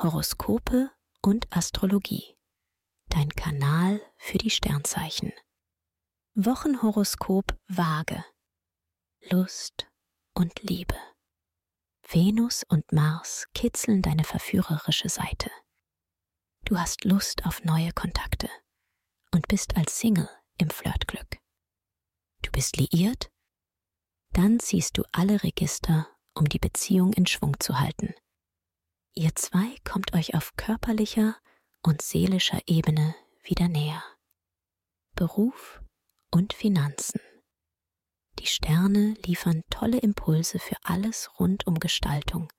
Horoskope und Astrologie. Dein Kanal für die Sternzeichen. Wochenhoroskop Waage. Lust und Liebe. Venus und Mars kitzeln deine verführerische Seite. Du hast Lust auf neue Kontakte und bist als Single im Flirtglück. Du bist liiert? Dann ziehst du alle Register, um die Beziehung in Schwung zu halten. Ihr zwei kommt euch auf körperlicher und seelischer Ebene wieder näher. Beruf und Finanzen. Die Sterne liefern tolle Impulse für alles rund um Gestaltung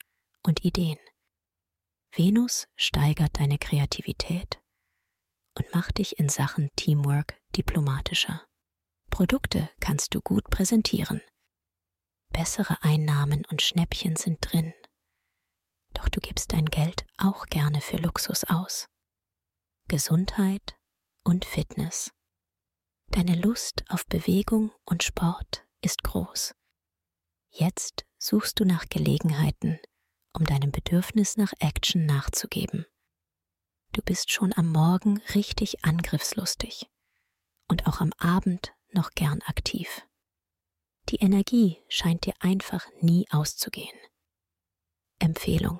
und Ideen. Venus steigert deine Kreativität und macht dich in Sachen Teamwork diplomatischer. Produkte kannst du gut präsentieren. Bessere Einnahmen und Schnäppchen sind drin du gibst dein Geld auch gerne für Luxus aus. Gesundheit und Fitness. Deine Lust auf Bewegung und Sport ist groß. Jetzt suchst du nach Gelegenheiten, um deinem Bedürfnis nach Action nachzugeben. Du bist schon am Morgen richtig angriffslustig und auch am Abend noch gern aktiv. Die Energie scheint dir einfach nie auszugehen. Empfehlung.